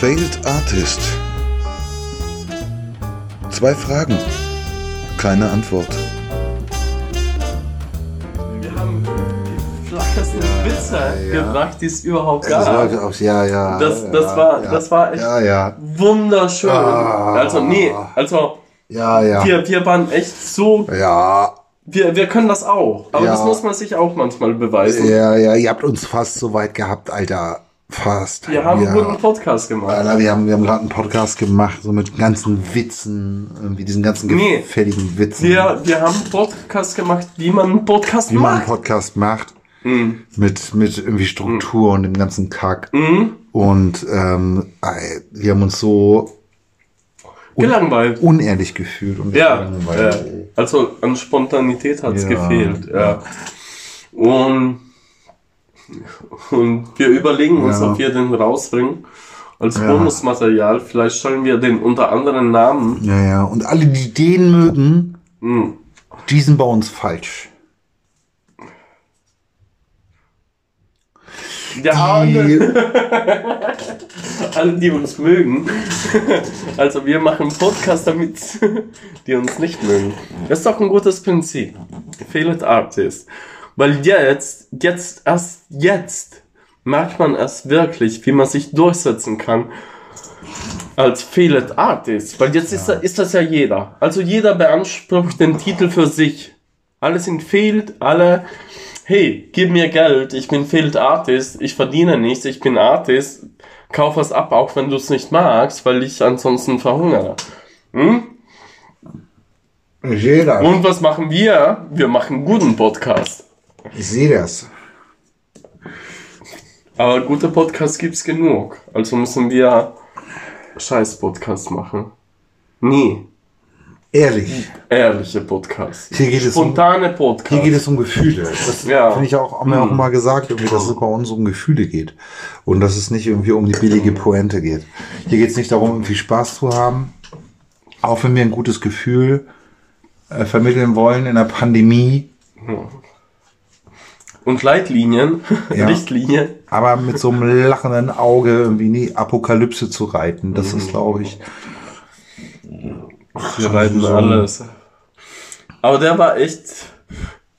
Failed Artist. Zwei Fragen, keine Antwort. Wir haben die flackersten Witze gebracht, die es überhaupt Das gab. war, auch- ja, ja. Das, das, ja, war, das war echt wunderschön. Ah. Also, nee, also, Ja, ja. wir, wir waren echt so, Ja, wir, wir können das auch. Aber das muss man sich auch manchmal beweisen. ja, ja. Ihr habt uns fast so weit gehabt, Alter. Fast. Wir haben ja. einen guten Podcast gemacht. Alter, wir haben, wir haben gerade einen Podcast gemacht, so mit ganzen Witzen, irgendwie diesen ganzen Nee. gefälligen Witzen. Wir, wir haben einen Podcast gemacht, wie man einen Podcast wie man einen macht. Podcast macht. Mhm. Mit, mit irgendwie Struktur und dem ganzen Kack. Mhm. Und ähm, wir haben uns so Gelangweilt. unehrlich gefühlt. Und Ja, ja. also an Spontanität hat es Ja. gefehlt. Ja. Und, und wir überlegen uns, Ja. ob wir den rausbringen als Ja. Bonusmaterial. Vielleicht stellen wir den unter anderen Namen. ja, ja. Und alle, die den mögen, Hm. die sind bei uns falsch. Ja, alle, Die, alle, die uns mögen. Also wir machen Podcast, damit die uns nicht mögen. Das ist doch ein gutes Prinzip. Failed Artist. Weil jetzt, jetzt, erst jetzt merkt man erst wirklich, wie man sich durchsetzen kann als Failed Artist. Weil jetzt ist, ist das ja jeder. Also jeder beansprucht den Titel für sich. Alle sind failed, alle, hey, gib mir Geld, ich bin Failed Artist, ich verdiene nichts, ich bin Artist, kauf was ab, auch wenn du es nicht magst, weil ich ansonsten verhungere. Hm? das. Und was machen wir? Wir machen guten Podcast. Ich sehe das. Aber gute Podcasts gibt's genug. Also müssen wir scheiß Podcast machen. Nee, Ehrlich. ehrliche Podcasts. Hier geht es um- Spontane Hier Podcasts. geht es um Gefühle. Das Ja. finde ich auch, haben wir auch immer gesagt, irgendwie, dass es bei uns um Gefühle geht. Und dass es nicht irgendwie um die billige Pointe geht. Hier geht es nicht darum, irgendwie Spaß zu haben. Auch wenn wir ein gutes Gefühl äh, vermitteln wollen in der Pandemie, Und Leitlinien, Ja. Richtlinien. aber mit so einem lachenden Auge irgendwie in die Apokalypse zu reiten, das ist, glaube ich, Wir reiten so- alles. Aber der war echt.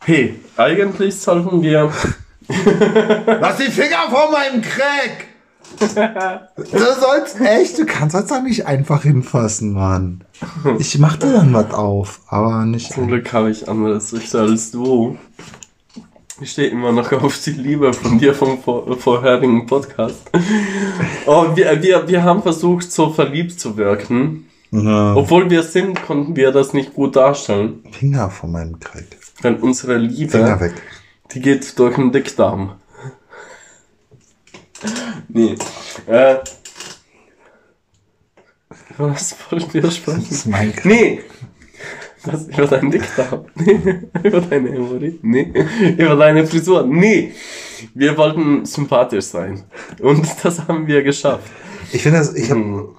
Hey, eigentlich sollten wir. Lass die Finger von meinem Crack! Du sollst echt, du kannst jetzt da nicht einfach hinfassen, Mann. Ich mach dir dann was auf, aber nicht. Zum Glück habe ich anderes Richter als du. Ich stehe immer noch auf die Liebe von dir vom vor vorherigen Podcast. Oh, wir, wir, wir haben versucht, so verliebt zu wirken. Ja. Obwohl wir sind, konnten wir das nicht gut darstellen. Finger von meinem Crack. Denn unsere Liebe, Finger weg. die geht durch den Dickdarm. Nee. Äh, was wir Das sprechen? ist mein Crack. Nee. Das über deinen Dickdarm. Nee. über deine Hämorrhoiden. Nee. Über deine Frisur. Nee. Wir wollten sympathisch sein. Und das haben wir geschafft. Ich finde das, ich habe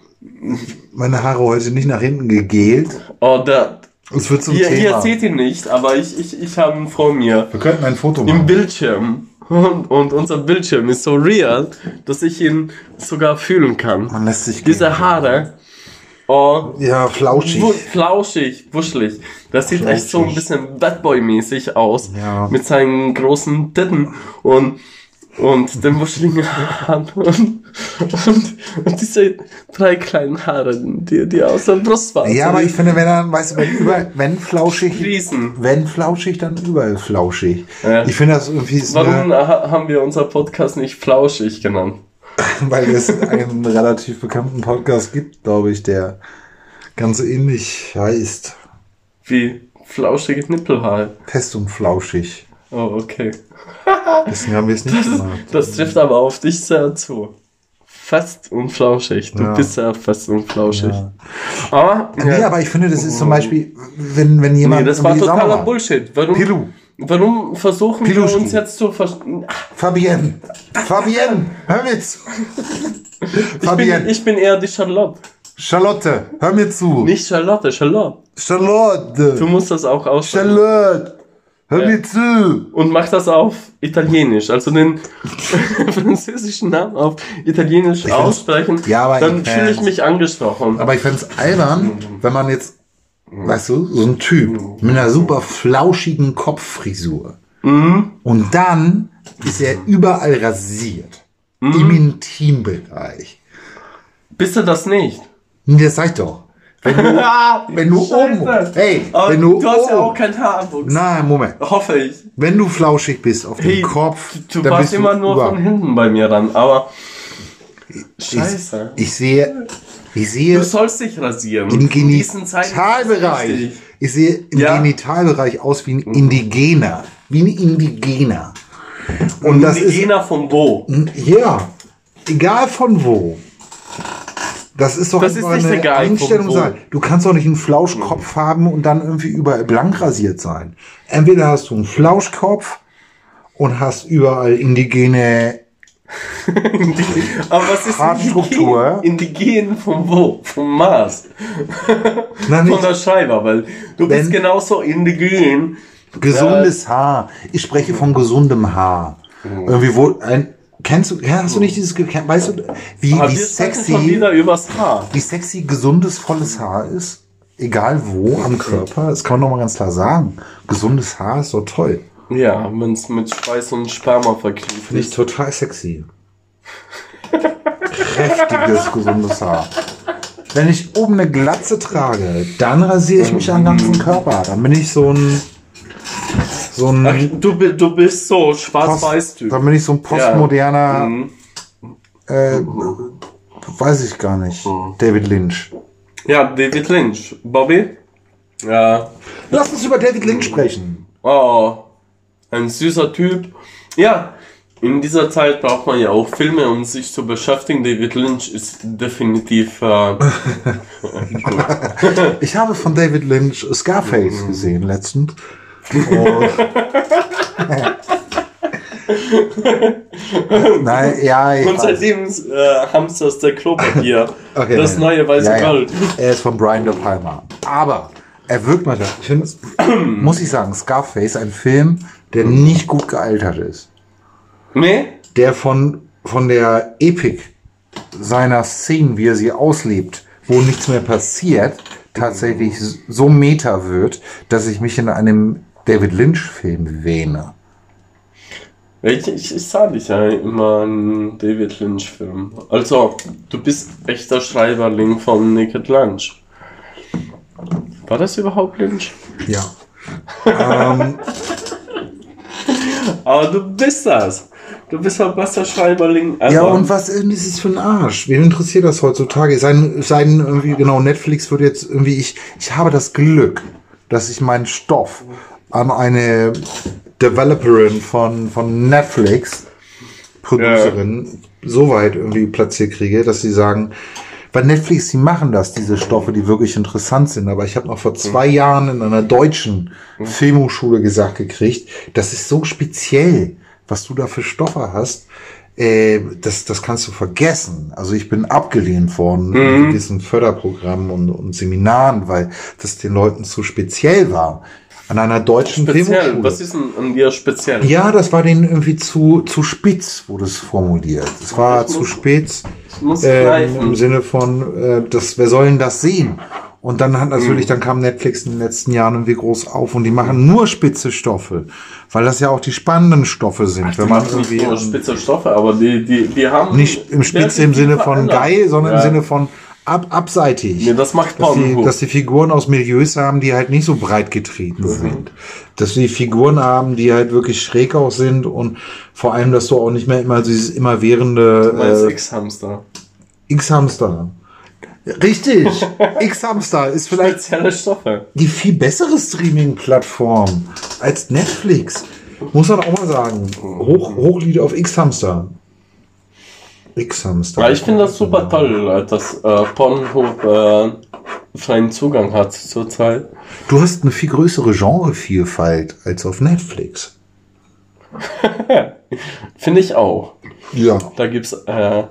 meine Haare heute nicht nach hinten gegelt. Oh, da. Es wird zum hier Thema. seht ihr nicht, aber ich, ich, ich habe ihn vor mir. Wir könnten ein Foto Im machen. Bildschirm. Und, und unser Bildschirm ist so real, dass ich ihn sogar fühlen kann. Man lässt sich Diese gehen. Haare. Oh, Ja, flauschig. Wu- Flauschig, wuschelig. Das sieht echt so ein bisschen Bad Boy-mäßig aus. Ja. Mit seinen großen Titten und, und den wuscheligen Haaren und, und, und diese drei kleinen Haare, die, die aus der Brustwarze Ja, aber ich finde, wenn dann, weißt du, wenn über, wenn flauschig, fließen. wenn flauschig, dann überall flauschig. Ja. Ich finde das irgendwie, ist Warum haben wir unser Podcast nicht flauschig genannt? weil es einen relativ bekannten Podcast gibt, glaube ich, der ganz ähnlich heißt. Wie flauschige Nippelhaare. Fest und flauschig. Oh, okay. Deswegen haben wir es nicht gemacht. Das trifft aber auf dich sehr zu. Fest und flauschig. Du Ja. bist sehr fest und flauschig. Ja. Aber, Nee, aber ich finde, das ist zum Beispiel, wenn, wenn jemand. nee, das war totaler. Bullshit. Warum, Pilu. Warum versuchen Piluschki. wir uns jetzt zu verstehen? Fabienne. Fabienne, hör mir zu. Ich bin, Fabienne. ich bin eher die Charlotte. Charlotte, hör mir zu. Nicht Charlotte, Charlotte. Du Charlotte. musst das auch aussprechen. Charlotte. Hör Ja. mir zu. und mach das auf Italienisch, also den französischen Namen auf Italienisch aussprechen, Ja, aber dann fühle ich mich angesprochen. Aber ich fände es albern, wenn man jetzt, weißt du, so ein Typ mit einer super flauschigen Kopffrisur. Und dann ist er überall rasiert. Im Intimbereich. Bist du das nicht? Nee, Das sag ich doch. Wenn du, wenn du oben, hey, Aber wenn du, du hast ja oben- auch keinen Haarwuchs. Nein, Moment. Hoffe ich. Wenn du flauschig bist auf dem Hey, Kopf, du, du warst immer nur über. von hinten bei mir dann, aber Scheiße. Ich sehe, ich Du sehe sollst dich rasieren. im Genitalbereich, ich sehe im Ja. Genitalbereich aus wie ein Indigener, wie ein Indigener. Und das ist Indigener von wo? Ja, egal von wo. Das ist doch Das ist nicht eine egal, von Einstellungssache. wo. Du kannst doch nicht einen Flauschkopf haben und dann irgendwie überall blank rasiert sein. Entweder hast du einen Flauschkopf und hast überall indigene. Aber was ist Haarstruktur. Indigen? Von wo? Vom Mars. Na, Von der Schreiber, weil du bist genauso indigen. gesundes Haar. Ich spreche von gesundem Haar. Irgendwie wo ein. Kennst du, ja, hast du nicht dieses, weißt du, wie, Aber wie sexy, wie sexy gesundes, volles Haar ist? Egal wo am Körper, das kann man doch mal ganz klar sagen. Gesundes Haar ist doch toll. Ja, wenn es mit Schweiß und Sperma verknüpft Finde ich ist. total sexy. Kräftiges, gesundes Haar. Wenn ich oben eine Glatze trage, dann rasiere ich mich am ganzen Körper. Dann bin ich so ein. So Ach, ein. du, bi- du bist so schwarz-weiß-Typ. dann bin ich so ein postmoderner. Mhm. Äh, weiß ich gar nicht. David Lynch. Ja, David Lynch. Bobby? Ja. Lass uns über David Lynch sprechen. Oh, ein süßer Typ. Ja, in dieser Zeit braucht man ja auch Filme, um sich zu beschäftigen. David Lynch ist definitiv äh. Ich habe von David Lynch Scarface gesehen letztens. Und Nein, ja, ich Und seitdem äh, hamsterst der Klopapier. Okay, das nein. neue weiße Ja, ja. Gold. Er ist von Brian De Palma. Aber er wirkt mal da. Ich finde, muss ich sagen, Scarface, ein Film, der nicht gut gealtert ist. Nee? Der von, von der Epik seiner Szenen, wie er sie auslebt, wo nichts mehr passiert, tatsächlich so meta wird, dass ich mich in einem David Lynch-Film wähne. Ich, ich, ich sah dich ja immer in David Lynch-Film. Also, du bist echter Schreiberling von Naked Lunch. War das überhaupt Lynch? Ja. ähm, Aber du bist das. Du bist ein besser Schreiberling. Also, Ja, und was ist es für ein Arsch? Wen interessiert das heutzutage? Sein, sein irgendwie, genau, Netflix wird jetzt irgendwie, ich, ich habe das Glück, dass ich meinen Stoff an eine Developerin von, von Netflix, Producerin, so weit irgendwie platziert kriege, dass sie sagen, bei Netflix, die machen das, diese Stoffe, die wirklich interessant sind. Aber ich habe noch vor zwei Jahren in einer deutschen Filmhochschule gesagt gekriegt, das ist so speziell, was du da für Stoffe hast. Äh, das, das kannst du vergessen. Also ich bin abgelehnt worden in gewissen Förderprogrammen und, und Seminaren, weil das den Leuten zu speziell war. An einer deutschen speziell. Filmhochschule. Was ist denn an dir speziell? Ja, das war denen irgendwie zu, zu spitz, wurde es formuliert. Es war Ich zu muss- spitz muss greifen. im Sinne von, äh, das, wer soll denn das sehen? Und dann hat natürlich, Mhm. dann kam Netflix in den letzten Jahren irgendwie groß auf und die machen nur spitze Stoffe, weil das ja auch die spannenden Stoffe sind. wenn man nicht irgendwie nur ähm, spitze Stoffe, aber die, die, die haben. nicht im Spitze im Sinne von geil, sondern Ja. im Sinne von ab, abseitig. Nee, das macht dass die, dass die Figuren aus Milieus haben, die halt nicht so breit getreten sind. Dass die Figuren haben, die halt wirklich schräg auch sind und vor allem, dass du auch nicht mehr immer dieses immerwährende Als äh, X-Hamster. X-Hamster. Richtig. X-Hamster ist vielleicht Spezielle Stoffe. die viel bessere Streaming-Plattform als Netflix. Muss man auch mal sagen. Hoch, Hochlied auf X-Hamster. X-Hamster. Ja, ich finde das super toll, dass äh, Pornhub äh, freien Zugang hat zurzeit. Du hast eine viel größere Genrevielfalt als auf Netflix. Finde ich auch. Ja. Da gibt's äh,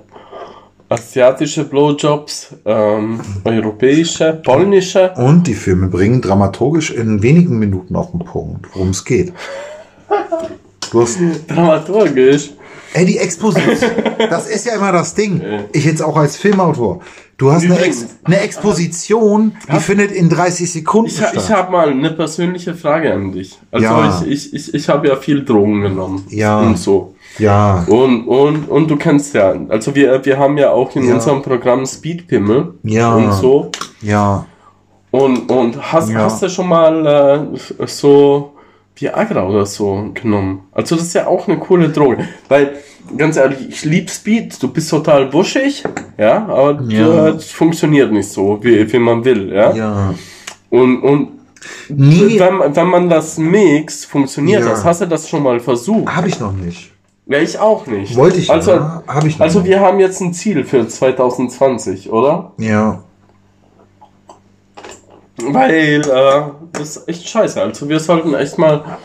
asiatische Blowjobs, ähm, europäische, polnische. Und die Filme bringen dramaturgisch in wenigen Minuten auf den Punkt, worum es geht. Du hast, Dramaturgisch. Ey, die Exposition, das ist ja immer das Ding. Ich jetzt auch als Filmautor. Du hast eine, Ex, eine Exposition, die findet in 30 Sekunden Ich, ha- statt. ich habe mal eine persönliche Frage an dich. Also Ja. ich, ich, ich, ich habe ja viel Drogen genommen. Ja. Und so. ja, Und, und, und du kennst ja, also wir, wir haben ja auch in Ja. unserem Programm Speedpimmel Ja. und so. ja. Und, und hast, hast du schon mal äh, so Viagra oder so genommen? Also das ist ja auch eine coole Droge. Weil, ganz ehrlich, ich lieb Speed, du bist total wuschig, ja, aber Ja. das funktioniert nicht so, wie, wie man will, ja. Ja. Und, und Nie wenn, wenn man das mixt, funktioniert Ja. das. Hast du das schon mal versucht? habe ich noch nicht. Ja, ich auch nicht. Wollte ich Also, ja, habe ich noch also nicht. wir haben jetzt ein Ziel für 2020, oder? Ja. Weil äh, das ist echt scheiße. Also wir sollten echt mal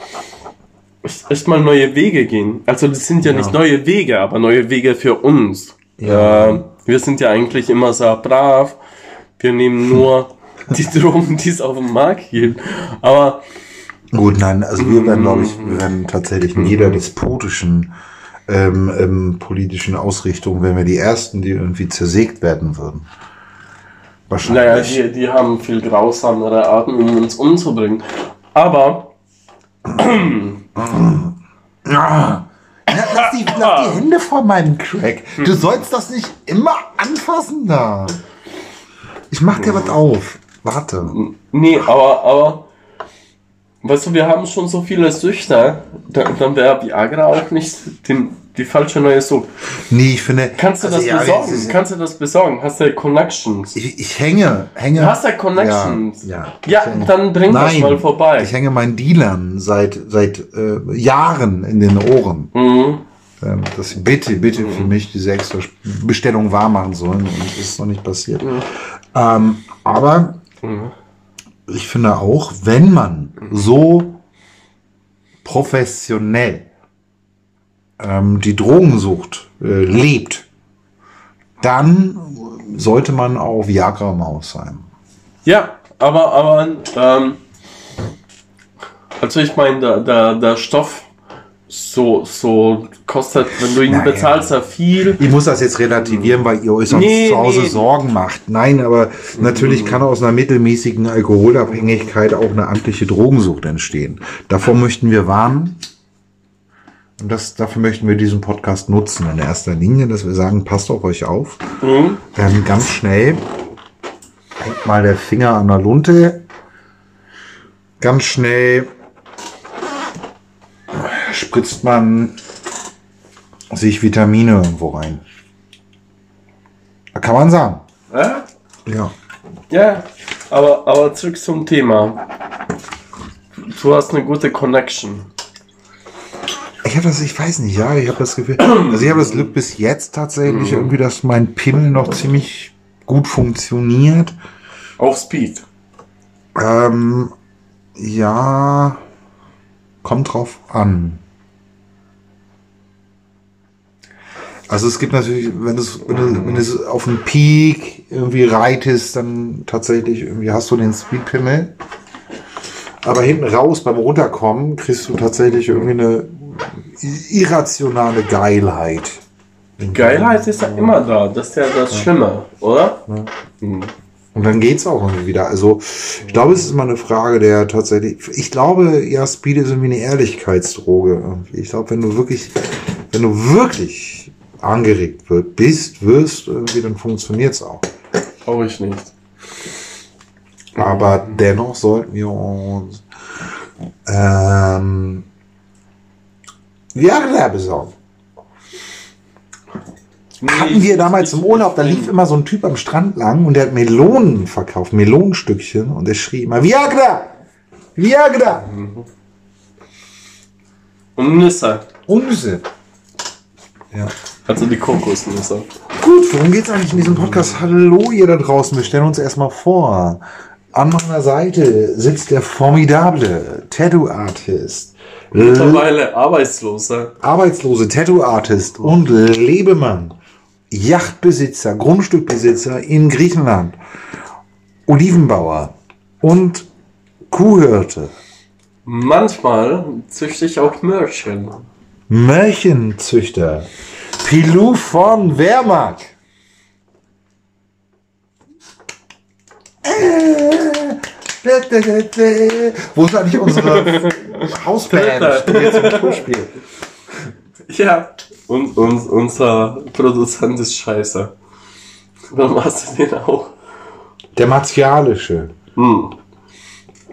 echt, mal neue Wege gehen. Also das sind ja, Ja. nicht neue Wege, aber neue Wege für uns. Ja. Äh, wir sind ja eigentlich immer sehr brav. Wir nehmen nur die Drogen, die es auf dem Markt gibt. Aber Gut, nein, also wir werden, glaube ich, wir werden tatsächlich in jeder despotischen ähm, ähm, politischen Ausrichtung, wenn wir die Ersten, die irgendwie zersägt werden würden. Naja, Wahrscheinlich. die, die haben viel grausamere Arten, um uns umzubringen. Aber Ja. Lass, die, lass die Hände vor meinem Crack. Du sollst das nicht immer anfassen da. Ich mach dir was auf. Warte. Nee, aber, aber, weißt du, wir haben schon so viele Süchte, dann, dann wäre Viagra auch nicht die, die falsche neue Sucht. Nee, ich finde. Kannst du also das ja, besorgen? es ist- Kannst du das besorgen? Hast du Connections? Ich, ich hänge, hänge. Du hast ja Connections. Ja, ja. Ja, dann bring das Nein, mal vorbei. Ich hänge meinen Dealern seit, seit äh, Jahren in den Ohren. Mhm. ähm, dass sie bitte, bitte für mich diese extra Bestellung wahr machen sollen. Und das ist noch nicht passiert. Ähm, aber Mhm. ich finde auch, wenn man so professionell ähm, die Drogensucht äh, lebt, dann sollte man auch Viagra Maus sein. Ja, aber, aber, ähm, also ich meine, der, der, der Stoff so, so kostet, wenn du ihn Naja. bezahlst, ja viel. Ich muss das jetzt relativieren, weil ihr euch sonst Nee, zu Hause nee. Sorgen macht. Nein, aber natürlich kann aus einer mittelmäßigen Alkoholabhängigkeit auch eine amtliche Drogensucht entstehen. Davor möchten wir warnen. Und das, dafür möchten wir diesen Podcast nutzen in erster Linie, dass wir sagen, passt auf euch auf. Mhm. Ähm, ganz schnell hängt mal der Finger an der Lunte. Ganz schnell spritzt man sich Vitamine irgendwo rein. Kann man sagen. Ja? Ja. Ja, aber, aber zurück zum Thema. Du hast eine gute Connection. Ich habe das, ich weiß nicht, ja, ich habe das Gefühl, also ich habe das Glück bis jetzt tatsächlich irgendwie, dass mein Pimmel noch ziemlich gut funktioniert. Auf Speed. Ähm, ja, kommt drauf an. Also es gibt natürlich, wenn du wenn du, wenn auf dem Peak irgendwie reitest, dann tatsächlich irgendwie hast du den Speedpimmel. Aber hinten raus beim Runterkommen kriegst du tatsächlich irgendwie eine irrationale Geilheit. Geilheit ist ja immer da. Das ist ja das Schlimme, oder? Mhm. Und dann geht's auch irgendwie wieder. Also, ich glaube, es ist immer eine Frage der tatsächlich. Ich glaube, ja, Speed ist irgendwie eine Ehrlichkeitsdroge. Ich glaube, wenn du wirklich, wenn du wirklich angeregt wird, bist, wirst, irgendwie, dann funktioniert's auch. Glaube ich nicht. Aber dennoch sollten wir uns ähm, Viagra besorgen. Hatten wir damals im Urlaub, da lief immer so ein Typ am Strand lang und der hat Melonen verkauft, Melonenstückchen und der schrie immer Viagra! Viagra! Und Nüsse. Unsinn. Ja. Also die Kokosnüsse. Gut, worum geht's eigentlich in diesem Podcast? Hallo ihr da draußen, wir stellen uns erstmal vor. An meiner Seite sitzt der formidable Tattoo-Artist, Mittlerweile Arbeitslose. arbeitslose Tattoo-Artist und Lebemann. Yachtbesitzer, Grundstückbesitzer in Griechenland, Olivenbauer und Kuhhirte, Manchmal züchte ich auch Mörchen. Märchenzüchter, Pilou von Wehrmacht. Wo ist eigentlich unsere Hausband, die jetzt im Tour spielt? Ja. Und, und unser Produzent ist scheiße. Dann machst du den auch. Der martialische, Hm.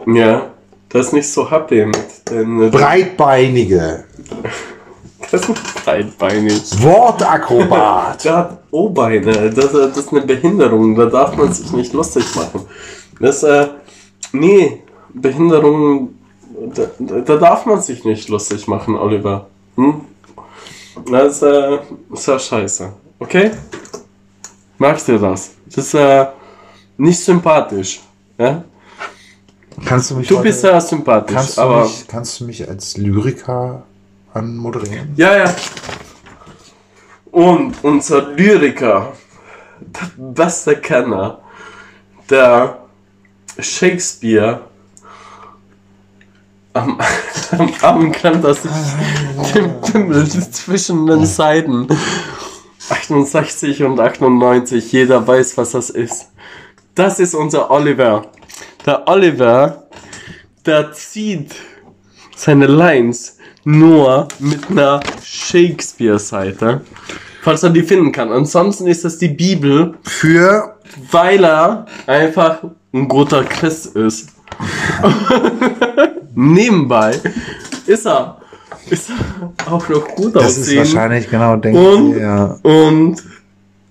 Ja. Das ist nicht so happy mit den breitbeinige, Das ist breitbeinig. Wortakrobat. Der hat O-Beine. Das, äh, das ist eine Behinderung. Da darf man sich nicht lustig machen. Das, äh, nee, Behinderung, da, da da darf man sich nicht lustig machen, Oliver. Hm? Das ist, äh, ist ja scheiße. Okay? Magst du das? Das ist, äh, nicht sympathisch. Ja? Kannst du mich Du heute- bist ja sympathisch, kannst du, aber. mich, kannst du mich als Lyriker anmoderieren? Ja, ja. Und unser Lyriker, der beste Kenner, der Shakespeare am, am Abend kann, dass sich den Pimmel zwischen den Seiten 68 und 98, jeder weiß, was das ist. Das ist unser Oliver. Der Oliver, der zieht seine Lines nur mit einer Shakespeare-Seite. Falls er die finden kann. Ansonsten ist das die Bibel, Für weil er einfach ein guter Christ ist. Nebenbei ist er, ist er auch noch gut das ist aussehen. wahrscheinlich genau, denke Und- ich. Ja. Und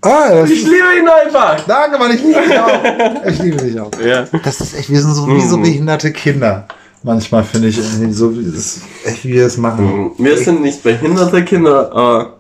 Ah, das ich ist, liebe ihn einfach. danke, Mann, ich liebe dich auch. Ich liebe dich auch. Ja. Das ist echt, wir sind so wie so Mhm. behinderte Kinder. Manchmal finde ich irgendwie so, wie das ist echt, wie wir es machen. Wir sind nicht behinderte Kinder, aber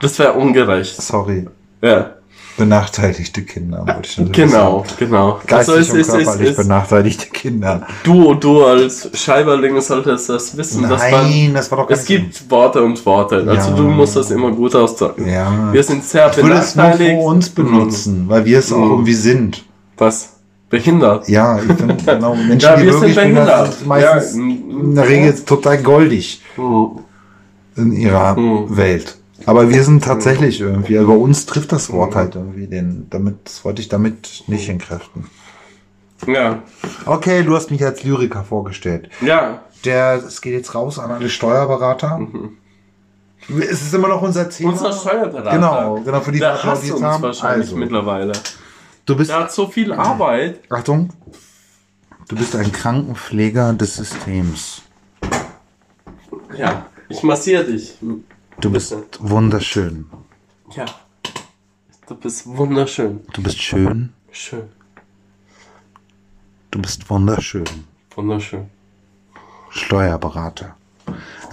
das wäre ungerecht. Sorry. Ja. Benachteiligte Kinder, wollte ich natürlich Genau, sagen. genau. Geistig Also es und ist, körperlich ist, benachteiligte Kinder. du, du als Scheiberling solltest das wissen. dass man, Nein, das war doch gar es gibt Worte und Worte. Also Ja. du musst das immer gut ausdrücken. Ja. Wir sind sehr Ich würde es nur benachteiligt. für uns benutzen, weil wir es auch Mhm. irgendwie sind. Was? Behindert. Ja, ich finde genau Menschen, Ja, die wir sind wirklich behindert behindert. sind, meistens Ja, in der Regel total goldig Hm. in ihrer Mhm. Welt. Aber wir sind tatsächlich irgendwie, also bei uns trifft das Wort halt irgendwie den, damit, das wollte ich damit nicht entkräften. Ja. Okay, du hast mich als Lyriker vorgestellt. Ja. Der, es geht jetzt raus an alle Steuerberater. Es ist immer noch unser Thema. Unser Steuerberater. Genau, genau, für die hasst applaudiert uns haben. wahrscheinlich Also. mittlerweile. Du bist, Der hat so viel Arbeit. Achtung, du bist ein Krankenpfleger des Systems. Ja. Ich massiere dich. Du bist wunderschön. Ja. Du bist wunderschön. Du bist schön. Schön. Du bist wunderschön. Wunderschön. Steuerberater.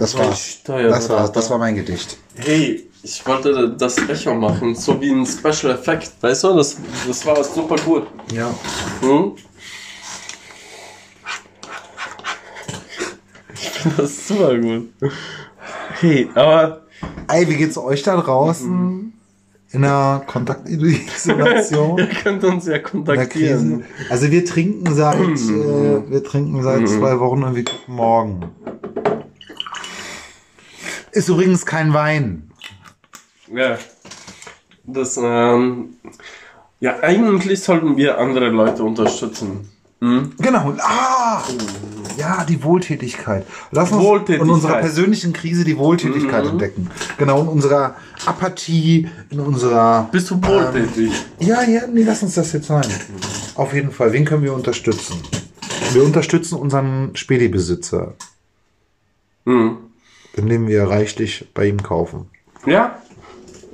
Das war, Steuerberater. das war, das war mein Gedicht. Hey, ich wollte das Echo machen, so wie ein Special Effekt. Weißt du, das, das war super gut. Ja. Hm? Ich finde das super gut. Hey, aber Ey, wie geht's euch da draußen? In der Kontaktisolation? ihr könnt uns ja kontaktieren. Also wir trinken seit, äh, wir trinken seit zwei Wochen irgendwie guten Morgen. Ist übrigens kein Wein. Ja. Das, ähm, ja, eigentlich sollten wir andere Leute unterstützen. Hm? Genau. Ah! Ja, die Wohltätigkeit. Lass uns Wohltätigkeit. in unserer persönlichen Krise die Wohltätigkeit Mhm. entdecken. Genau, in unserer Apathie, in unserer... Bist du wohltätig? Ja, ja, nee, lass uns das jetzt sein. Auf jeden Fall. Wen können wir unterstützen? Wir unterstützen unseren Spedi-Besitzer, Hm. indem wir reichlich bei ihm kaufen. Ja.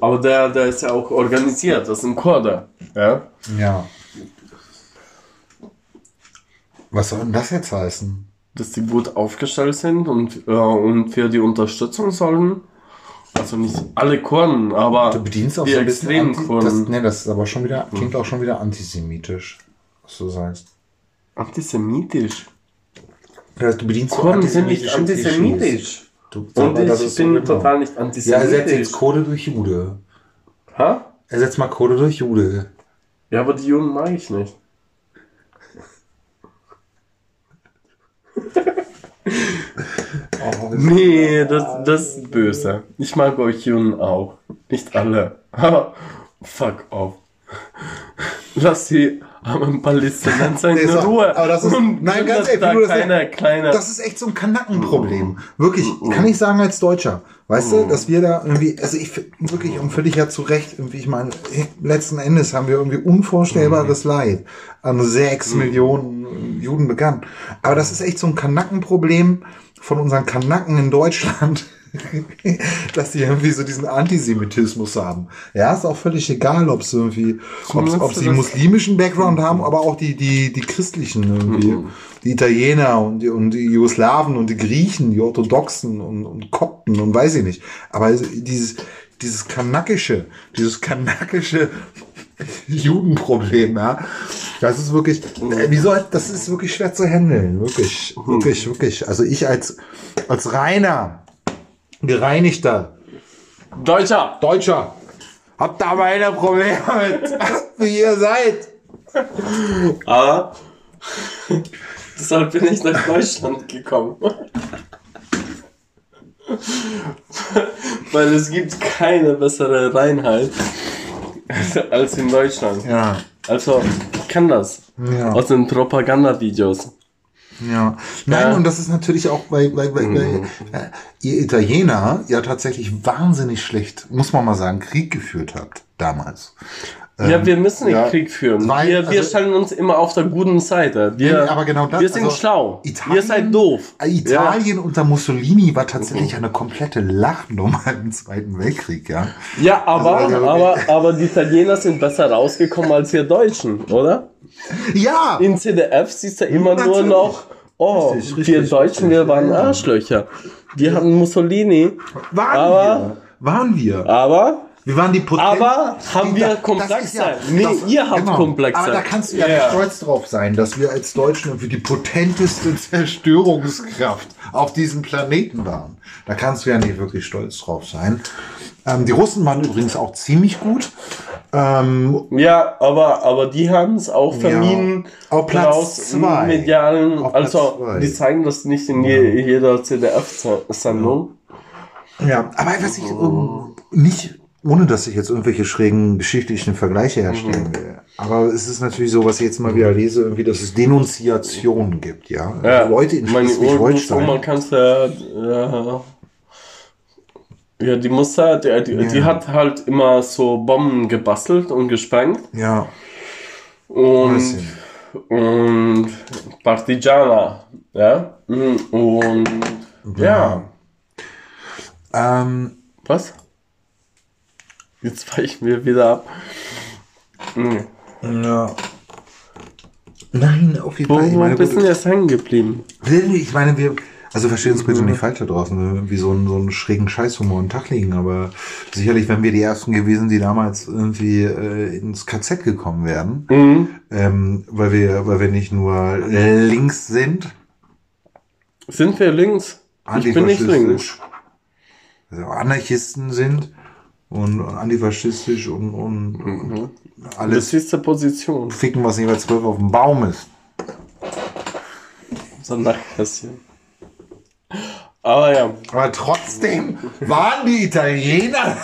Aber der, der ist ja auch organisiert, das ist ein Kurder. Ja. Ja. Was soll denn das jetzt heißen? Dass die gut aufgestellt sind und, äh, und für die Unterstützung sollen. Also nicht alle Kurden, aber Du bedienst auch die so ein bisschen extremen das, Kurden. nee, das ist aber schon wieder, klingt auch schon wieder antisemitisch, was du sagst. Antisemitisch. Ja, du bedienst Kurden sind nicht antisemitisch. Du, Und das ich ist so bin genau. total nicht Ja, er setzt antisemitisch. jetzt Kohle durch Jude. Ha? Ersetz mal Kohle durch Jude. Ja, aber die Juden mag ich nicht. Nee, das, das ist böse. Ich mag euch Juden auch. Nicht alle. Fuck off. Lass die armen Palästinenser in Nee, auch- Ruhe. aber das ist- Und nein, ganz ehrlich, da du, das- keine, kleine, Das ist echt so ein Kanackenproblem. Wirklich, kann ich sagen als Deutscher. Weißt du, dass wir da irgendwie, also ich wirklich, und völlig ja zu Recht, irgendwie, ich meine, letzten Endes haben wir irgendwie unvorstellbares Leid an sechs Millionen Juden begangen. Aber das ist echt so ein Kanackenproblem von unseren Kanacken in Deutschland. dass die irgendwie so diesen Antisemitismus haben. Ja, ist auch völlig egal, ob sie irgendwie, ob, sie muslimischen Background haben, aber auch die, die, die christlichen irgendwie. Mhm. Die Italiener und die, und die Jugoslawen und die Griechen, die Orthodoxen und, und Kopten und weiß ich nicht. Aber dieses, dieses kanakische, dieses kanakische Judenproblem, ja, das ist wirklich, äh, wie soll, das ist wirklich schwer zu handeln, wirklich, wirklich, wirklich. Also ich als, als reiner, gereinigter Deutscher! Deutscher hab da meine Probleme mit, wie ihr seid. Aber deshalb bin ich nach Deutschland gekommen. Weil es gibt keine bessere Reinheit als in Deutschland. Ja, Also, ich kann das. Ja. Aus den Propagandavideos. Ja, nein, Ja. und das ist natürlich auch, weil, weil, weil, weil äh, ihr Italiener ja tatsächlich wahnsinnig schlecht, muss man mal sagen, Krieg geführt habt damals. Ja, wir müssen nicht ja, Krieg führen. weil- wir, wir also- stellen uns immer auf der guten Seite. Wir, Ja, aber genau das, wir sind also schlau. Italien- Ihr seid doof. Äh, Italien unter Mussolini war tatsächlich eine komplette Lachnummer im Zweiten Weltkrieg, ja. Ja, aber, Also, also- aber, aber die Italiener sind besser rausgekommen als wir Deutschen, oder? Ja! In CDF siehst du immer nur Natürlich. noch, oh, Richtig, richtig, wir Deutschen, wir waren ja. Arschlöcher. Wir hatten Mussolini, Waren aber- wir. Waren wir. aber, Wir waren die Poten aber haben wir Das ist Komplexe? nee, ihr habt genau. Komplexe. Aber da kannst du ja Ja. stolz drauf sein, dass wir als Deutschen irgendwie die potenteste Zerstörungskraft auf diesem Planeten waren. Da kannst du ja nicht wirklich stolz drauf sein. Ähm, die Russen waren übrigens auch ziemlich gut. Ähm, Ja, aber, aber die haben es auch vermieden. Auf Platz raus im zwei. Medialen, Auf Platz also zwei. die zeigen das nicht in je, jeder CDF-Sendung. ja, aber was ich ähm, nicht, ohne dass ich jetzt irgendwelche schrägen geschichtlichen Vergleiche herstellen will. Aber es ist natürlich so, was ich jetzt mal wieder lese, irgendwie, dass es Denunziationen gibt, ja. Ja, Leute in Schleswig-Holstein. Urgroßoma kannst du, ja, ja, die muss da, die, die, die Ja. hat halt immer so Bomben gebastelt und gesprengt Ja, und, und Partigiana, ja, Mhm, und ja, ähm, was? Jetzt weichen wir wieder ab. Mhm. Ja. Nein, auf jeden Wo, Fall. Wo meine, bist du jetzt hängen geblieben? ich meine, wir, also verstehen uns bitte nicht falsch da draußen, irgendwie so einen, so einen schrägen Scheißhumor den Tag legen, aber sicherlich, wenn wir die ersten gewesen, die damals irgendwie äh, ins KZ gekommen wären, Mhm. ähm, weil wir, weil wir nicht nur links sind, Sind wir links? Ich bin nicht links. also Anarchisten sind und antifaschistisch und, und, und Das alles ist die Position. ficken, was nicht bei zwölf auf dem Baum ist. So ein Nachtkästchen. Aber ja. Aber trotzdem waren die Italiener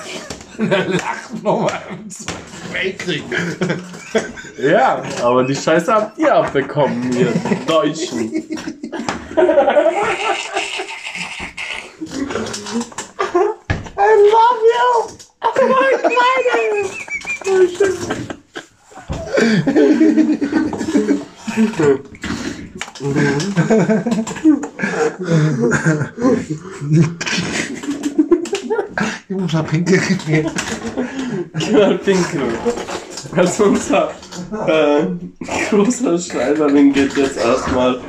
eine Lachnummer im Zweiten Weltkrieg. Ja, aber die Scheiße habt ihr abbekommen, ihr Deutschen. I love you! Ich muss mal pinkeln gehen. Mal pinkeln. Also unser äh, großer Schneiderling geht jetzt erstmal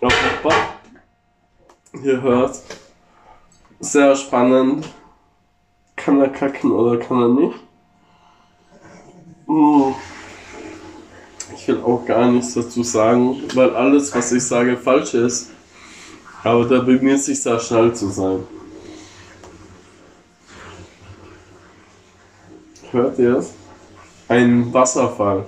auf den Bad. Ihr hört. Sehr spannend. Kann er kacken oder kann er nicht? Hm. Ich will auch gar nichts dazu sagen, weil alles, was ich sage, falsch ist. Aber da bemüht sich sehr schnell zu sein. Hört ihr es? Ein Wasserfall.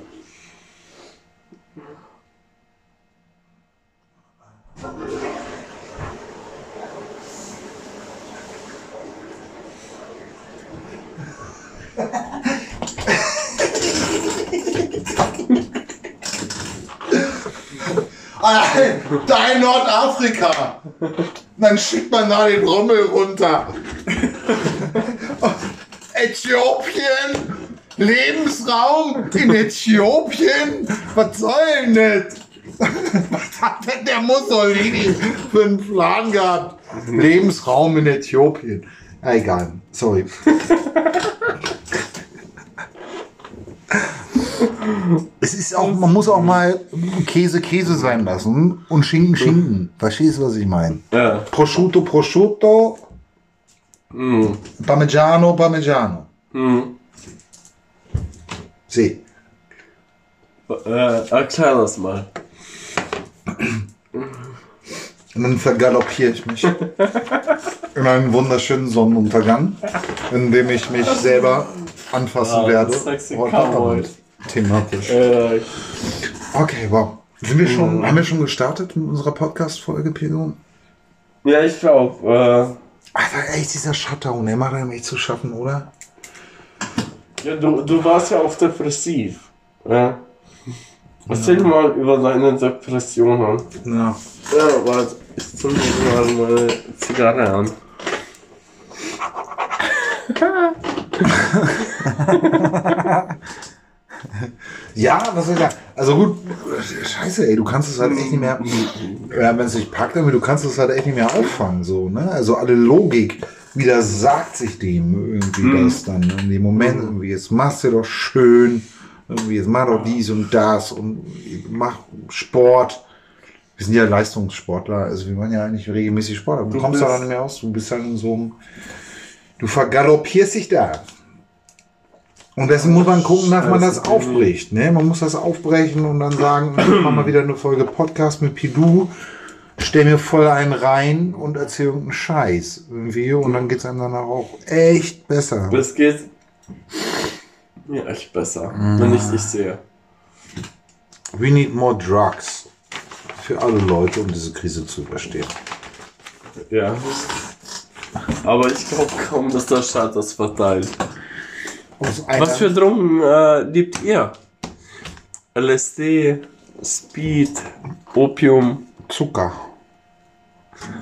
Da in Nordafrika. Dann schickt man da den Rummel runter. Äthiopien? Lebensraum in Äthiopien? Was soll denn das? Was hat denn der Mussolini für einen Plan gehabt? Lebensraum in Äthiopien. Egal, sorry. Es ist auch, man muss auch mal Käse Käse sein lassen und Schinken Schinken. Verstehst du, was ich meine? Ja. Prosciutto Prosciutto, Mm. Parmigiano Parmigiano. Mm. Sieh. Äh, erklär das mal. Und dann vergaloppiere ich mich in einen wunderschönen Sonnenuntergang, in dem ich mich selber anfassen Ah, werde. Cowboy. Abend. Thematisch. Äh, Okay, wow. Sind wir schon, haben wir schon gestartet mit unserer Podcast-Folge, Pedro? ja, ich glaube, Alter, echt, dieser Shutdown, der macht einem echt zu schaffen, oder? äh, ja, du, du warst ja auch depressiv. Ja. Erzähl mal über deine Depressionen. Ja. Ja, warte, ich zünde mal meine Zigarre an. Ja, was soll ich sagen? Also gut, scheiße, ey, du kannst es halt echt nicht mehr, ja, wenn es dich packt, aber du kannst es halt echt nicht mehr auffangen, so, ne? Also alle Logik widersagt sich dem irgendwie das dann in dem Moment irgendwie, jetzt machst du doch schön, irgendwie, jetzt mach doch dies und das und mach Sport. Wir sind ja Leistungssportler, also wir machen ja eigentlich regelmäßig Sport, aber du, Du kommst da dann nicht mehr aus, du bist halt in so einem, du vergaloppierst dich da. Und deswegen muss man gucken, dass man das aufbricht. Ne? Man muss das aufbrechen und dann sagen, ich mach mal wieder eine Folge Podcast mit Pidu, stell mir voll einen rein und erzähl irgendeinen Scheiß irgendwie. Und dann geht's einem danach auch echt besser. Das geht mir echt besser, wenn ich dich sehe. We need more drugs. Für alle Leute, um diese Krise zu überstehen. Ja. Aber ich glaube kaum, dass der Staat das verteilt. Was für Drogen äh, liebt ihr? LSD, Speed, Opium, Zucker.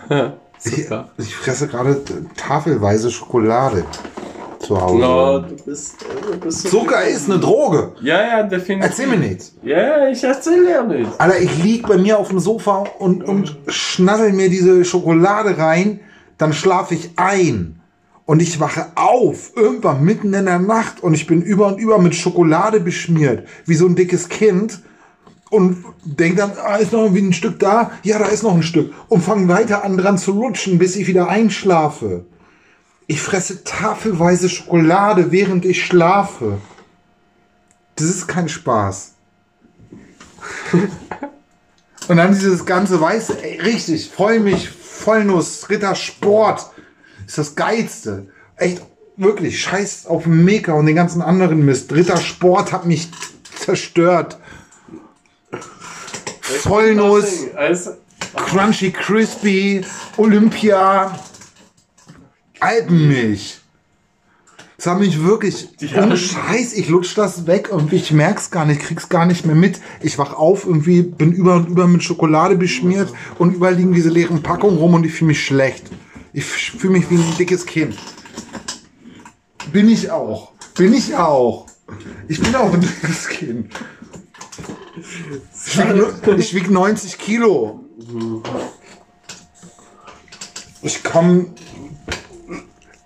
Ich, Zucker. ich fresse gerade tafelweise Schokolade zu Hause. Na, du bist, du bist Zucker ist eine Droge. Ja, ja, definitiv. Erzähl mir nichts. Ja, ich erzähl dir nicht. Alter, ich lieg bei mir auf dem Sofa und, und schnassel mir diese Schokolade rein, dann schlafe ich ein. Und ich wache auf, irgendwann mitten in der Nacht und ich bin über und über mit Schokolade beschmiert, wie so ein dickes Kind. Und denk dann, ah, ist noch irgendwie ein Stück da? Ja, da ist noch ein Stück. Und fange weiter an dran zu lutschen, bis ich wieder einschlafe. Ich fresse tafelweise Schokolade, während ich schlafe. Das ist kein Spaß. Und dann dieses ganze Weiße, ey, richtig, Vollmilch, Vollnuss, Rittersport. Ist das Geilste. Echt, wirklich, scheiß auf Mega und den ganzen anderen Mist. Rittersport hat mich zerstört. Vollnuss, Crunchy Crispy, Olympia, Alpenmilch. Das hat mich wirklich, ohne Scheiß, ich lutsch das weg und ich merk's gar nicht, krieg's gar nicht mehr mit. Ich wach auf, irgendwie bin über und über mit Schokolade beschmiert und überall liegen diese leeren Packungen rum und ich fühle mich schlecht. Ich fühle mich wie ein dickes Kind. Bin ich auch. Bin ich auch. Ich bin auch ein dickes Kind. Ich wieg, nur- ich wieg 90 Kilo. Ich komm.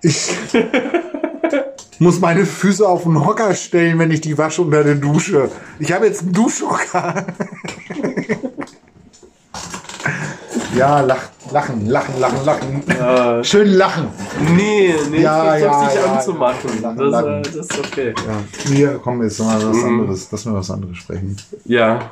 Ich muss meine Füße auf den Hocker stellen, wenn ich die wasche unter der Dusche. Ich habe jetzt einen Duschhocker. ja, lacht, Lachen, lachen, lachen, lachen. Ja. Schön lachen. Nee, nee, Ja, ich ja, dich ja, anzumachen. Lachen, das, lachen. äh, das ist okay. Ja. Hier, komm, jetzt mal was anderes. Lass mal was anderes sprechen. Ja.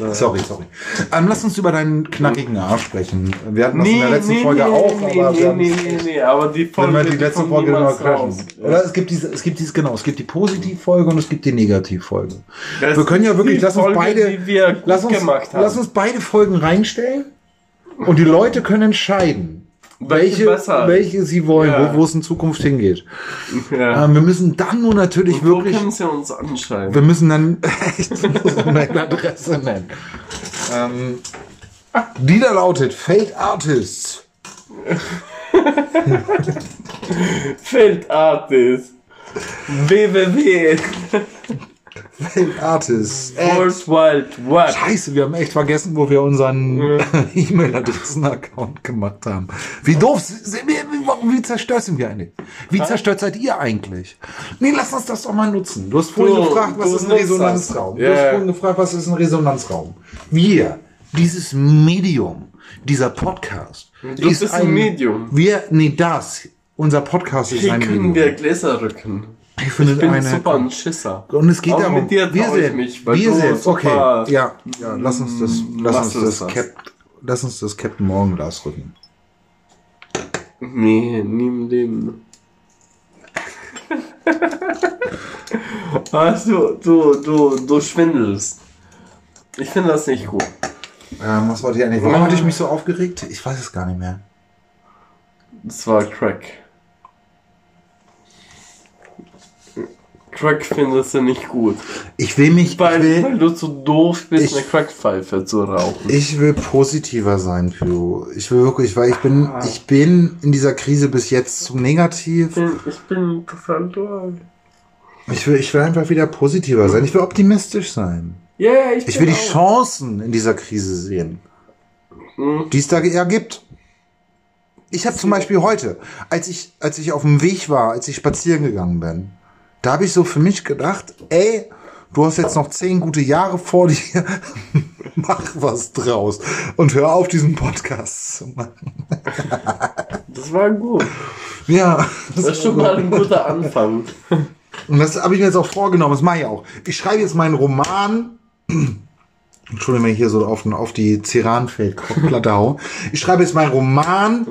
Das, äh, Sorry, sorry. Ähm, lass uns über deinen knackigen Arsch sprechen. Wir hatten das Nee, in der letzten nee, Folge nee, auch, nee, aber nee, nee, nee, nee, aber die wenn Folge wir die letzte kommt Folge noch crashen. Oder es gibt diese, es gibt diese, genau, es gibt die Positivfolge und es gibt die Negativfolge. Das Wir können ja ist wirklich, die lass uns Folge, beide, die lass uns, gemacht haben. lass uns beide Folgen reinstellen und die Leute können entscheiden, Welche welche, welche sie wollen, Ja. wo, wo es in Zukunft hingeht. ja. Ähm, wir müssen dann nur natürlich Wo wirklich, können sie uns anschreiben? wir müssen dann echt eine Adresse nennen. Ähm, die da lautet Fate Artists. Feldartist. www. Artists. World Wide Web. Scheiße, wir haben echt vergessen, wo wir unseren E-Mail-Adressen-Account gemacht haben. Wie doof, wie, zerstört sind wir eigentlich? Wie zerstört seid ihr eigentlich? Nee, lass uns das doch mal nutzen. Du hast vorhin Du- gefragt, was ist ein Resonanzraum? das. Du hast vorhin gefragt, was ist ein Resonanzraum? Wir, dieses Medium, dieser Podcast, Du bist ein Medium. Wir, nee, das, unser Podcast ist Hier ein können Medium. wir Gläser rücken. Ich finde Ich bin eine, super ein Schisser. und es geht Auch darum, mit dir wir ich mich, weil wir super, okay, ja, ja, lass uns das, lass uns das. Cap, lass uns das Captain Morgenglas rücken. Nee, nie im Leben. Was, du, du, du, du schwindelst. Ich finde das nicht gut. Ähm, was wollte ich eigentlich? Warum hatte ich mich so aufgeregt? Ich weiß es gar nicht mehr. Das war Crack. Crack findest du nicht gut. Ich will mich, Weil, ich weil will, du zu doof bist, Ich- eine Crackpfeife zu rauchen. ich will positiver sein, Pyro. Ich will wirklich, weil ich bin, ich bin in dieser Krise bis jetzt zu negativ. bin, ich bin durch. Ich will, ich will einfach wieder positiver sein. Ich will optimistisch sein. Ja, yeah, ich, Ich will die auch. Chancen in dieser Krise sehen, Mhm. die es da ergibt. Ich habe zum Beispiel heute, als ich, als ich auf dem Weg war, als ich spazieren gegangen bin, da habe ich so für mich gedacht, ey, du hast jetzt noch zehn gute Jahre vor dir, mach was draus und hör auf, diesen Podcast zu machen. Das war gut. Ja, Das ist schon mal ein guter Anfang. Und das habe ich mir jetzt auch vorgenommen, das mache ich auch. Ich schreibe jetzt meinen Roman. Entschuldigung, wenn ich hier so auf, auf die Ceranfeld-Platte hau. Ich schreibe jetzt meinen Roman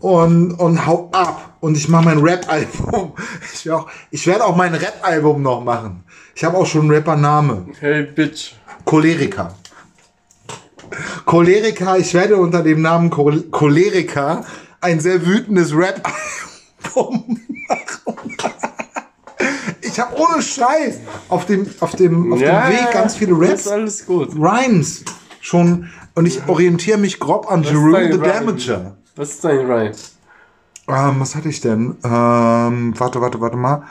und, und hau ab. Und ich mache mein Rap-Album. Ich, auch- ich werde auch mein Rap-Album noch machen. Ich habe auch schon einen Rapper-Name. Hey, Bitch. Choleriker. Choleriker, ich werde unter dem Namen Chol Choleriker ein sehr wütendes Rap-Album machen. Ich habe ohne Scheiß auf dem, auf dem, auf dem Weg ganz viele Ist Raps, alles gut. Rhymes schon und ich orientiere mich grob an dein the Rhyme? Damager. Was ist dein Rhyme? Ähm, was hatte ich denn? Ähm, warte, warte, warte mal.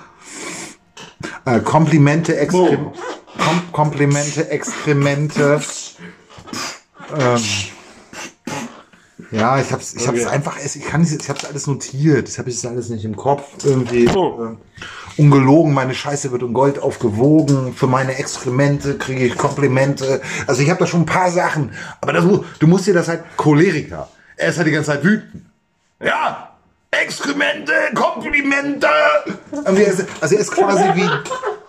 Äh, Komplimente, Exkrem Kom Komplimente, Exkremente. ähm, ja, ich hab's, ich hab's Okay. einfach, ich kann es, ich hab's alles notiert. Ich habe es alles nicht im Kopf. Irgendwie Oh. äh, ungelogen, meine Scheiße wird in Gold aufgewogen. Für meine Exkremente kriege ich Komplimente. Also ich habe da schon ein paar Sachen. Aber das, du musst dir das halt Choleriker. Er ist halt die ganze Zeit wütend. Ja, Exkremente, Komplimente. Ist- Also er ist quasi wie,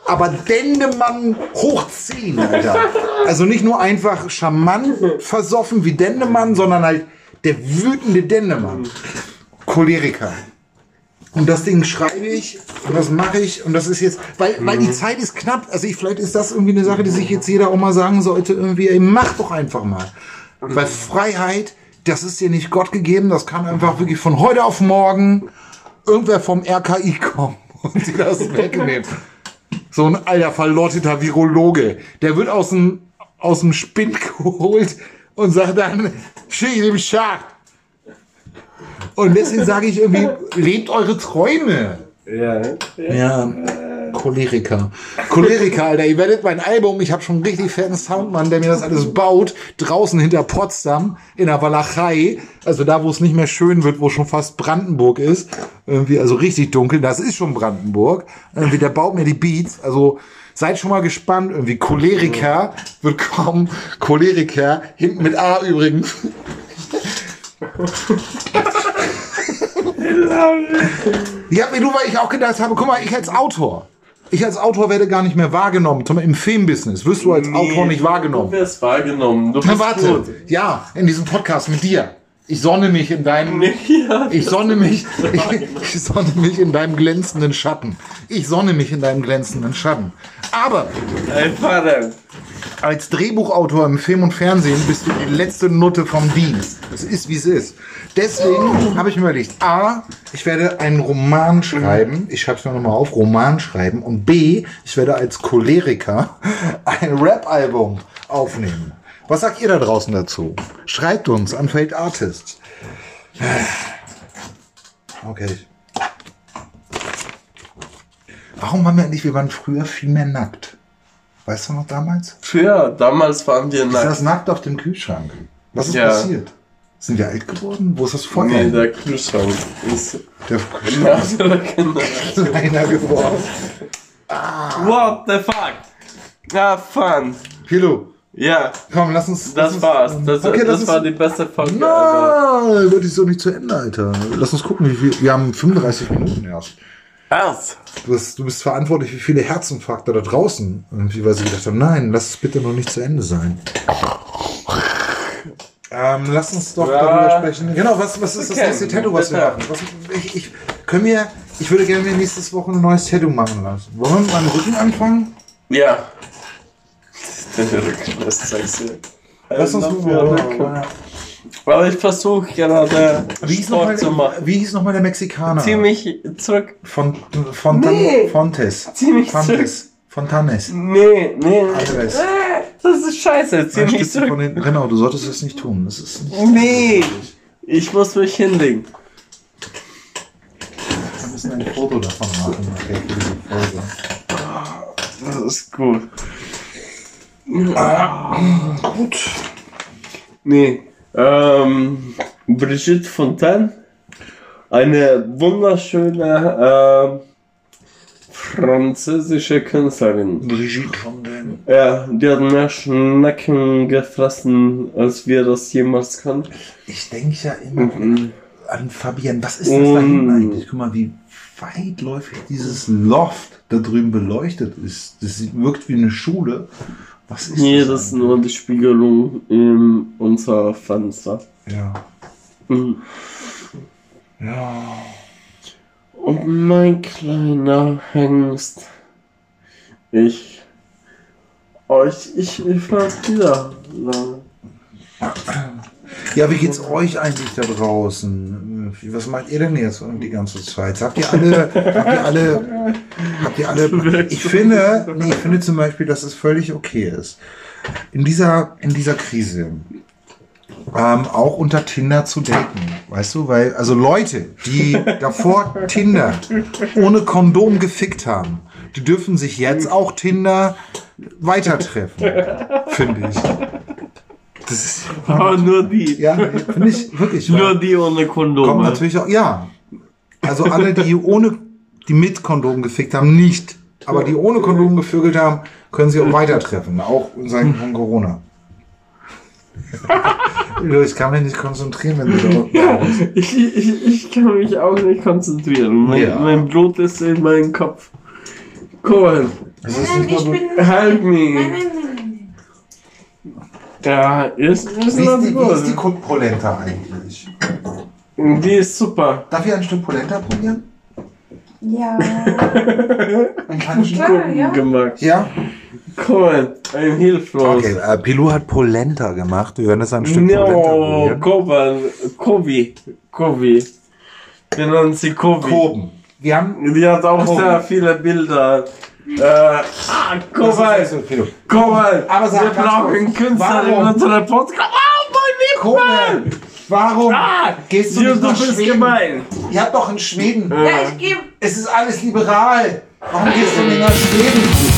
aber Dendemann hoch 10, Alter. Also nicht nur einfach charmant versoffen wie Dendemann, sondern halt der wütende Dendemann. Choleriker. Und das Ding schreibe ich und das mache ich und das ist jetzt, weil, weil die Zeit ist knapp. Also ich, vielleicht ist das irgendwie eine Sache, die sich jetzt jeder auch mal sagen sollte, irgendwie, ey, mach doch einfach mal. Weil Freiheit, das ist dir nicht Gott gegeben, das kann einfach wirklich von heute auf morgen irgendwer vom RKI kommen und dir das wegnehmen. So ein alter verlotteter Virologe, der wird aus dem, aus dem Spind geholt und sagt dann, schick dem Schacht. Und deswegen sage ich irgendwie, lebt eure Träume. Ja. Ja, Choleriker. Choleriker, Alter, ihr werdet mein Album, ich habe schon einen richtig fetten Soundmann, der mir das alles baut, draußen hinter Potsdam, in der Walachei, also da, wo es nicht mehr schön wird, wo schon fast Brandenburg ist, irgendwie, also richtig dunkel, das ist schon Brandenburg, irgendwie, der baut mir die Beats, also seid schon mal gespannt, irgendwie, Choleriker wird kommen, Choleriker, hinten mit A übrigens, Ja, du, weil ich auch gedacht habe, guck mal, ich als Autor. Ich als Autor werde gar nicht mehr wahrgenommen. Zum Beispiel Im Filmbusiness wirst du als Autor nicht Du wahrgenommen. wirst wahrgenommen. Du Na warte, gut. ja, in diesem Podcast mit dir. Ich sonne mich in deinem, Ja, ich sonne mich, ich, ich sonne mich in deinem glänzenden Schatten. Ich sonne mich in deinem glänzenden Schatten. Aber als Drehbuchautor im Film und Fernsehen bist du die letzte Nutte vom Dienst. Es ist, wie es ist. Deswegen habe ich mir überlegt, A, ich werde einen Roman schreiben. Ich schreibe es mir nochmal auf, Roman schreiben. Und B, ich werde als Choleriker ein Rap-Album aufnehmen. Was sagt ihr da draußen dazu? Schreibt uns an Fate Artists. Okay. Warum waren wir nicht, wir waren früher viel mehr nackt? Weißt du noch damals? Früher, damals waren wir Ich nackt. saß nackt auf dem Kühlschrank. Was ist Ja. passiert? Sind wir alt geworden? Wo ist das Feuer? Nee, der Kühlschrank ist der Kühlschrank ja, ist kleiner geworden. What the fuck? Ah, fun. Kilo, Ja, komm, lass uns. lass das uns, war's. Das, okay, das, ist, war die beste Folge. Nein, wird ich so nicht zu Ende, Alter. Lass uns gucken, wie viel. Wir haben 35 Minuten erst. Erst. Du bist, du bist verantwortlich für viele Herzinfarkte da draußen. Irgendwie, weil sie gedacht haben, nein, lass es bitte noch nicht zu Ende sein. Ähm, lass uns doch Ja. darüber sprechen. Genau, was, was ist das Okay, nächste Tattoo, was wir machen? Was, ich, ich, können wir, ich würde gerne mir nächstes Woche ein neues Tattoo machen lassen. Wollen wir mit meinem Rücken anfangen? Ja. Lass uns. Aber ich versuche gerade wie hieß Sport nochmal zu machen. wie hieß noch mal der Mexikaner? Zieh mich zurück. Von, Fontan, Nee. Fontes. Zieh mich Fontes. Fontanes. Nee, nee. Alvarez. Äh, Das ist scheiße. Mich Stück von zurück. den, genau, du solltest es nicht tun. Das ist nicht. Nee. Ich muss mich hinlegen. Wir müssen ein Foto davon machen, Folge. Das ist gut. Gut. Nee. Ähm, Brigitte Fontaine. Eine wunderschöne äh, französische Künstlerin. Brigitte den. Ja, die hat mehr Schnecken gefressen, als wir das jemals konnten. Ich denke ja immer Mhm. an Fabienne. Was ist das da hinten Mm. eigentlich? Guck mal, wie weitläufig dieses Loft da drüben beleuchtet ist. Das wirkt wie eine Schule. Was ist Nee, das? das ist nur die Spiegelung in unser Fenster. Ja. Mhm. Ja. Und mein kleiner Hengst. Ich. Euch, ich, war wieder. Ja, wie geht's euch eigentlich da draußen? Was macht ihr denn jetzt die ganze Zeit? Habt ihr alle, habt ihr alle, habt ihr alle, ich finde, nee, ich finde zum Beispiel, dass es völlig okay ist. In dieser, in dieser Krise, ähm, auch unter Tinder zu daten, weißt du, weil, also Leute, die davor Tinder ohne Kondom gefickt haben, die dürfen sich jetzt auch Tinder weiter treffen, finde ich. Das ist, Aber nur die. ja, finde ich wirklich. Nur die ohne Kommt Kondome. natürlich auch, ja. Also alle, die ohne, die mit Kondom gefickt haben, nicht. Aber die ohne Kondom gevögelt haben, können sie auch weiter treffen. Auch in Zeiten von Corona. ich kann mich nicht konzentrieren, wenn du da bist. Ich, ich, ich kann mich auch nicht konzentrieren. Mein, Ja. mein Blut ist in meinem Kopf. Cool. Das ist Nein, nicht ich bin. Help Nein, me. nein, nein, nein. Ja, ist, ist wie, not ist die, wie ist die gut. Polenta eigentlich? Die ist super. Darf ich ein Stück Polenta probieren? Ja. Ein kleines Stück? Klar, ja. gemacht. Ja? Cool. I'm hilflos. Okay, äh, Pilou hat Polenta gemacht. Wir werden jetzt ein Stück Polenta No, probieren. Koban, Kobi, Kobi. Wir nennen sie Kobi. Proben. Wir haben... Die hat auch Kobi. sehr viele Bilder. Äh, ah, Kobal, Das ist Pilou. Kobal. Aber sag wir brauchen Künstler in warum? unserem Podcast. Oh, mein Liebling! warum Ah, gehst du nicht du nach bist Schweden? gemein. Ihr habt doch in Schweden. Ja, ich gebe. Es ist alles liberal. Warum gehst du nicht nach Schweden?